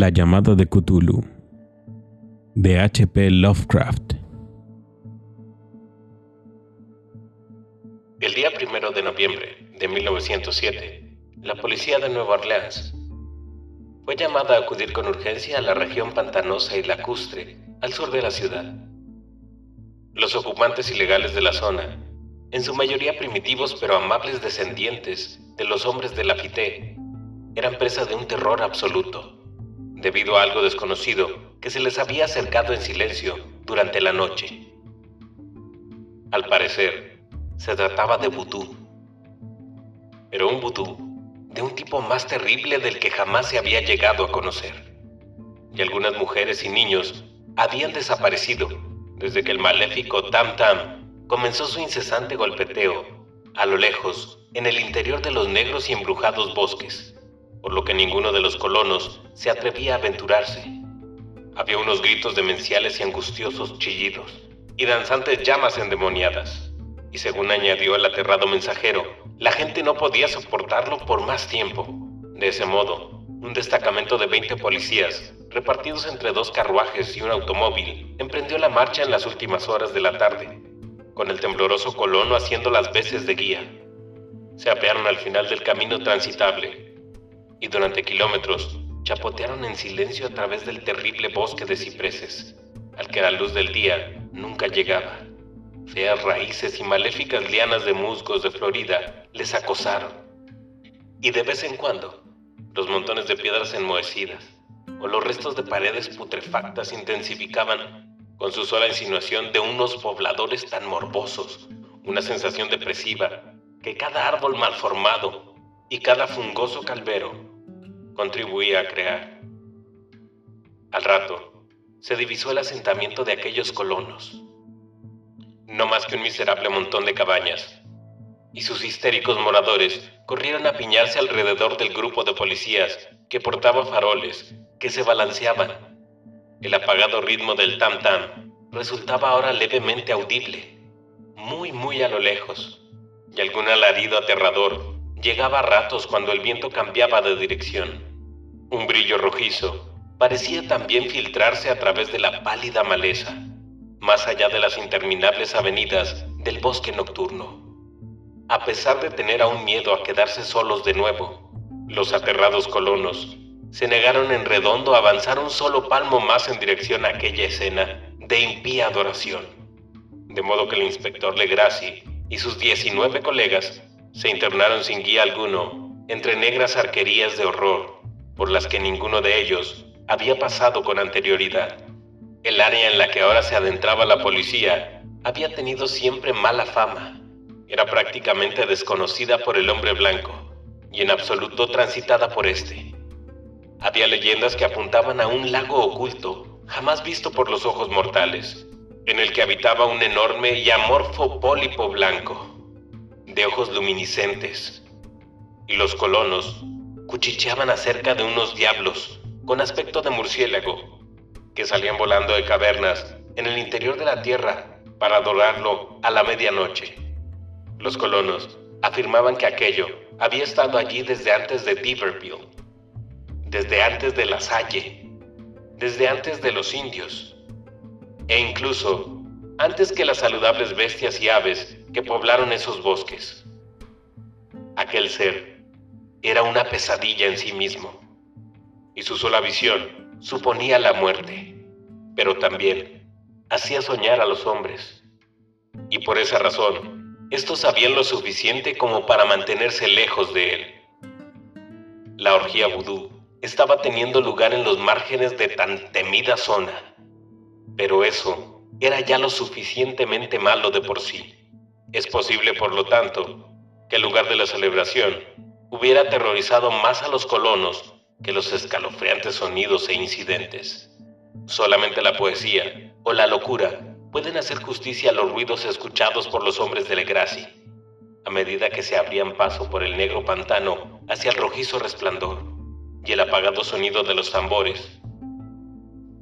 La llamada de Cthulhu de H.P. Lovecraft El día primero de noviembre de 1907, la policía de Nueva Orleans fue llamada a acudir con urgencia a la región pantanosa y lacustre al sur de la ciudad. Los ocupantes ilegales de la zona, en su mayoría primitivos pero amables descendientes de los hombres de Lafite, eran presa de un terror absoluto debido a algo desconocido que se les había acercado en silencio durante la noche. Al parecer, se trataba de vudú, pero un vudú de un tipo más terrible del que jamás se había llegado a conocer. Y algunas mujeres y niños habían desaparecido desde que el maléfico Tam Tam comenzó su incesante golpeteo a lo lejos en el interior de los negros y embrujados bosques por lo que ninguno de los colonos se atrevía a aventurarse. Había unos gritos demenciales y angustiosos chillidos, y danzantes llamas endemoniadas. Y según añadió el aterrado mensajero, la gente no podía soportarlo por más tiempo. De ese modo, un destacamento de 20 policías, repartidos entre dos carruajes y un automóvil, emprendió la marcha en las últimas horas de la tarde, con el tembloroso colono haciendo las veces de guía. Se apearon al final del camino transitable y durante kilómetros chapotearon en silencio a través del terrible bosque de cipreses, al que la luz del día nunca llegaba. Feas raíces y maléficas lianas de musgos de Florida les acosaron. Y de vez en cuando, los montones de piedras enmohecidas o los restos de paredes putrefactas intensificaban con su sola insinuación de unos pobladores tan morbosos, una sensación depresiva que cada árbol malformado y cada fungoso calvero contribuía a crear. Al rato, se divisó el asentamiento de aquellos colonos, no más que un miserable montón de cabañas, y sus histéricos moradores corrieron a piñarse alrededor del grupo de policías que portaba faroles que se balanceaban. El apagado ritmo del tam-tam resultaba ahora levemente audible, muy muy a lo lejos, y algún alarido aterrador llegaba a ratos cuando el viento cambiaba de dirección. Un brillo rojizo parecía también filtrarse a través de la pálida maleza, más allá de las interminables avenidas del bosque nocturno. A pesar de tener aún miedo a quedarse solos de nuevo, los aterrados colonos se negaron en redondo a avanzar un solo palmo más en dirección a aquella escena de impía adoración. De modo que el inspector Legraci y sus 19 colegas se internaron sin guía alguno entre negras arquerías de horror por las que ninguno de ellos había pasado con anterioridad. El área en la que ahora se adentraba la policía había tenido siempre mala fama. Era prácticamente desconocida por el hombre blanco y en absoluto transitada por este. Había leyendas que apuntaban a un lago oculto, jamás visto por los ojos mortales, en el que habitaba un enorme y amorfo pólipo blanco, de ojos luminiscentes. Y los colonos cuchicheaban acerca de unos diablos con aspecto de murciélago que salían volando de cavernas en el interior de la tierra para adorarlo a la medianoche. Los colonos afirmaban que aquello había estado allí desde antes de Diverville, desde antes de la Salle, desde antes de los indios, e incluso antes que las saludables bestias y aves que poblaron esos bosques. Aquel ser era una pesadilla en sí mismo, y su sola visión suponía la muerte, pero también hacía soñar a los hombres. Y por esa razón, estos sabían lo suficiente como para mantenerse lejos de él. La orgía vudú estaba teniendo lugar en los márgenes de tan temida zona, pero eso era ya lo suficientemente malo de por sí. Es posible, por lo tanto, que en lugar de la celebración hubiera aterrorizado más a los colonos que los escalofriantes sonidos e incidentes. Solamente la poesía o la locura pueden hacer justicia a los ruidos escuchados por los hombres de Legraci, a medida que se abrían paso por el negro pantano hacia el rojizo resplandor y el apagado sonido de los tambores.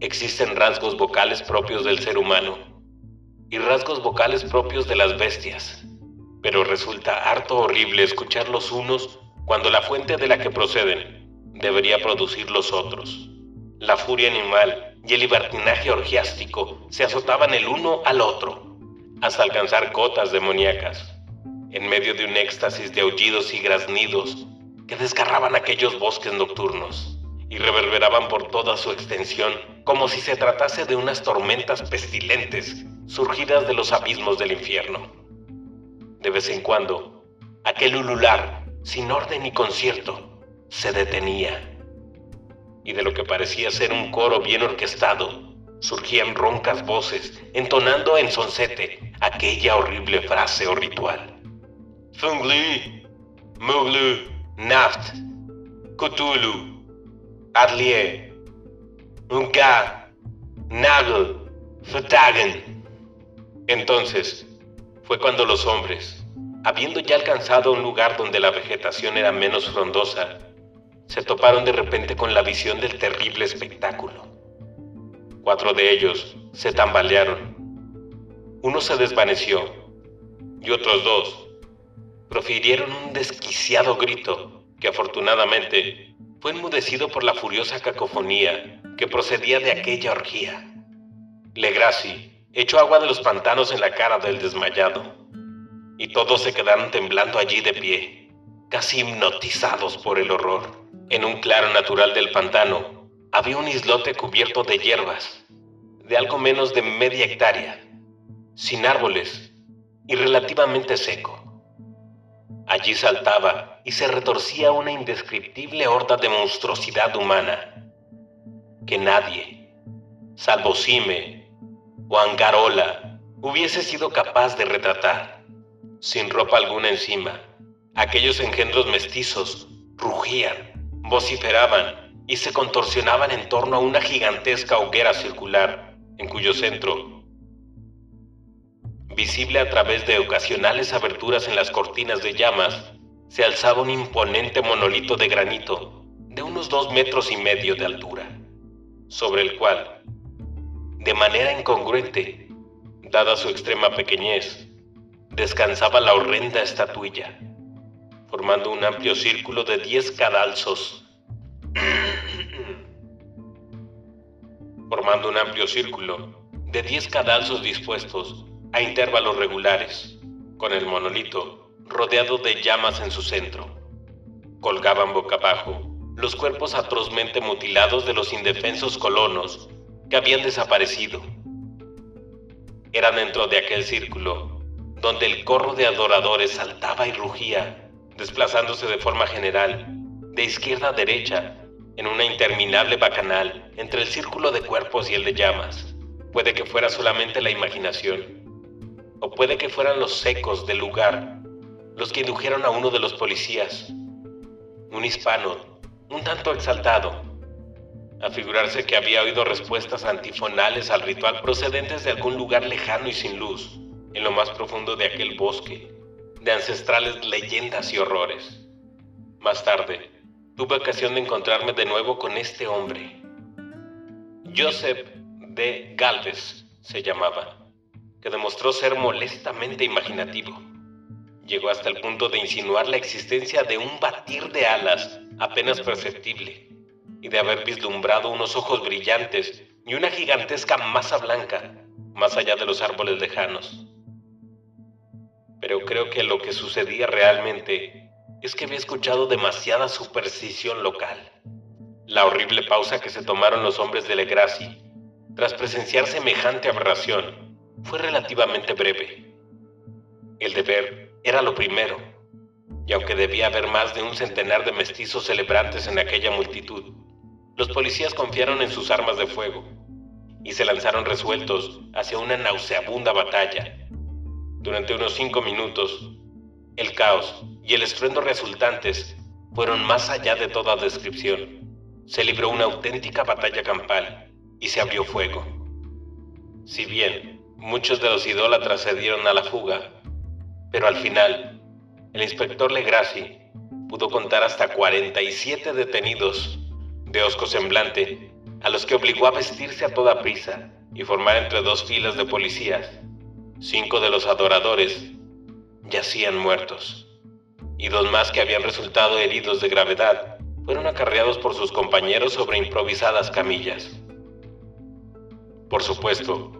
Existen rasgos vocales propios del ser humano y rasgos vocales propios de las bestias, pero resulta harto horrible escuchar los unos cuando la fuente de la que proceden debería producir los otros. La furia animal y el libertinaje orgiástico se azotaban el uno al otro, hasta alcanzar cotas demoníacas, en medio de un éxtasis de aullidos y graznidos que desgarraban aquellos bosques nocturnos y reverberaban por toda su extensión como si se tratase de unas tormentas pestilentes surgidas de los abismos del infierno. De vez en cuando, aquel ulular, sin orden ni concierto, se detenía. Y de lo que parecía ser un coro bien orquestado, surgían roncas voces, entonando en sonsete aquella horrible frase o ritual. Fungli, Muglu, Naft, Cthulhu, Adlier, Unka, Nagel, Futagen. Entonces, fue cuando los hombres, habiendo ya alcanzado un lugar donde la vegetación era menos frondosa, se toparon de repente con la visión del terrible espectáculo. Cuatro de ellos se tambalearon. Uno se desvaneció y otros dos profirieron un desquiciado grito que afortunadamente fue enmudecido por la furiosa cacofonía que procedía de aquella orgía. Legraci echó agua de los pantanos en la cara del desmayado y todos se quedaron temblando allí de pie, casi hipnotizados por el horror. En un claro natural del pantano había un islote cubierto de hierbas, de algo menos de media hectárea, sin árboles y relativamente seco. Allí saltaba y se retorcía una indescriptible horda de monstruosidad humana que nadie, salvo Sime o Angarola, hubiese sido capaz de retratar. Sin ropa alguna encima, aquellos engendros mestizos rugían, vociferaban y se contorsionaban en torno a una gigantesca hoguera circular en cuyo centro visible a través de ocasionales aberturas en las cortinas de llamas, se alzaba un imponente monolito de granito de unos dos metros y medio de altura, sobre el cual, de manera incongruente, dada su extrema pequeñez, descansaba la horrenda estatuilla, formando un amplio círculo de diez cadalzos, formando un amplio círculo de diez cadalzos dispuestos a intervalos regulares, con el monolito rodeado de llamas en su centro. Colgaban boca abajo los cuerpos atrozmente mutilados de los indefensos colonos que habían desaparecido. Era dentro de aquel círculo donde el corro de adoradores saltaba y rugía, desplazándose de forma general, de izquierda a derecha, en una interminable bacanal entre el círculo de cuerpos y el de llamas. Puede que fuera solamente la imaginación, o puede que fueran los secos del lugar los que indujeron a uno de los policías, un hispano, un tanto exaltado, a figurarse que había oído respuestas antifonales al ritual procedentes de algún lugar lejano y sin luz, en lo más profundo de aquel bosque, de ancestrales leyendas y horrores. Más tarde, tuve ocasión de encontrarme de nuevo con este hombre. Joseph de Galvez se llamaba que demostró ser molestamente imaginativo. Llegó hasta el punto de insinuar la existencia de un batir de alas apenas perceptible y de haber vislumbrado unos ojos brillantes y una gigantesca masa blanca más allá de los árboles lejanos. Pero creo que lo que sucedía realmente es que había escuchado demasiada superstición local. La horrible pausa que se tomaron los hombres de Legraci tras presenciar semejante aberración fue relativamente breve. El deber era lo primero, y aunque debía haber más de un centenar de mestizos celebrantes en aquella multitud, los policías confiaron en sus armas de fuego y se lanzaron resueltos hacia una nauseabunda batalla. Durante unos cinco minutos, el caos y el estruendo resultantes fueron más allá de toda descripción. Se libró una auténtica batalla campal y se abrió fuego. Si bien Muchos de los idólatras se dieron a la fuga, pero al final, el inspector Legraci pudo contar hasta 47 detenidos de osco semblante, a los que obligó a vestirse a toda prisa y formar entre dos filas de policías. Cinco de los adoradores yacían muertos, y dos más que habían resultado heridos de gravedad fueron acarreados por sus compañeros sobre improvisadas camillas. Por supuesto,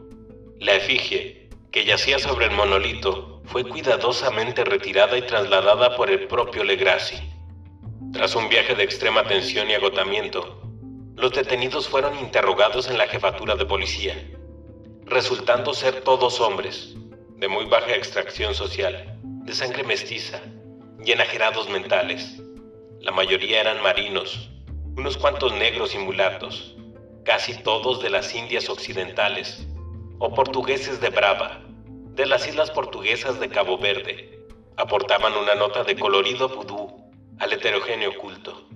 la efigie que yacía sobre el monolito fue cuidadosamente retirada y trasladada por el propio Legrassi. Tras un viaje de extrema tensión y agotamiento, los detenidos fueron interrogados en la jefatura de policía, resultando ser todos hombres, de muy baja extracción social, de sangre mestiza y enajerados mentales. La mayoría eran marinos, unos cuantos negros y mulatos, casi todos de las Indias Occidentales, o portugueses de Brava, de las islas portuguesas de Cabo Verde, aportaban una nota de colorido vudú al heterogéneo culto.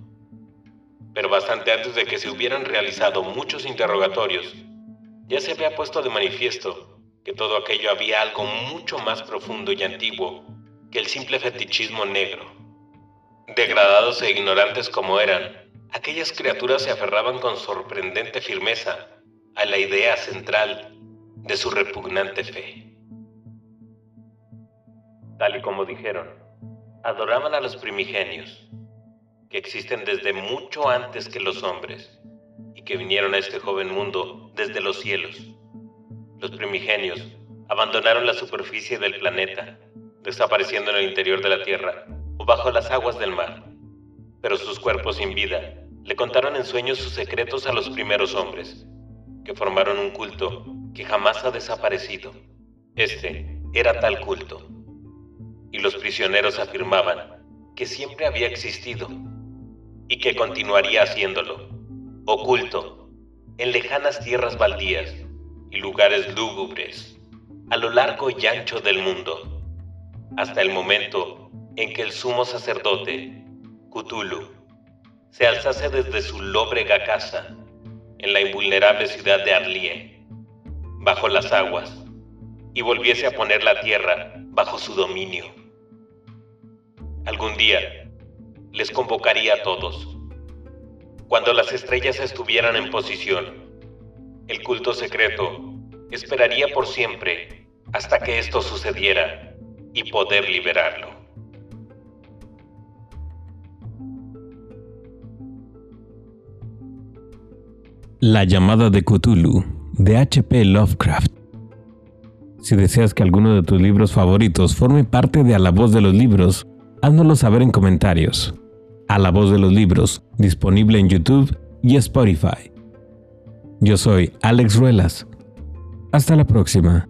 Pero bastante antes de que se hubieran realizado muchos interrogatorios, ya se había puesto de manifiesto que todo aquello había algo mucho más profundo y antiguo que el simple fetichismo negro. Degradados e ignorantes como eran, aquellas criaturas se aferraban con sorprendente firmeza a la idea central de su repugnante fe tal y como dijeron, adoraban a los primigenios, que existen desde mucho antes que los hombres que vinieron a este joven mundo desde los cielos. Los primigenios abandonaron la superficie del planeta, desapareciendo en el interior de la Tierra o bajo las aguas del mar, pero sus cuerpos sin vida le contaron en sueños sus secretos a los primeros hombres, que formaron un culto que jamás ha desaparecido. Este era tal culto y los prisioneros afirmaban que siempre había existido y que continuaría haciéndolo, oculto, en lejanas tierras baldías y lugares lúgubres, a lo largo y ancho del mundo, hasta el momento en que el sumo sacerdote, Cthulhu, se alzase desde su lóbrega casa en la invulnerable ciudad de Arlie, bajo las aguas, y volviese a poner la tierra bajo su dominio. Algún día les convocaría a todos. Cuando las estrellas estuvieran en posición, el culto secreto esperaría por siempre hasta que esto sucediera y poder liberarlo. La llamada de Cthulhu de H.P. Lovecraft. Si deseas que alguno de tus libros favoritos forme parte de A la voz de los libros, háznoslo saber en comentarios. A la voz de los libros, disponible en YouTube y Spotify. Yo soy Alex Ruelas. Hasta la próxima.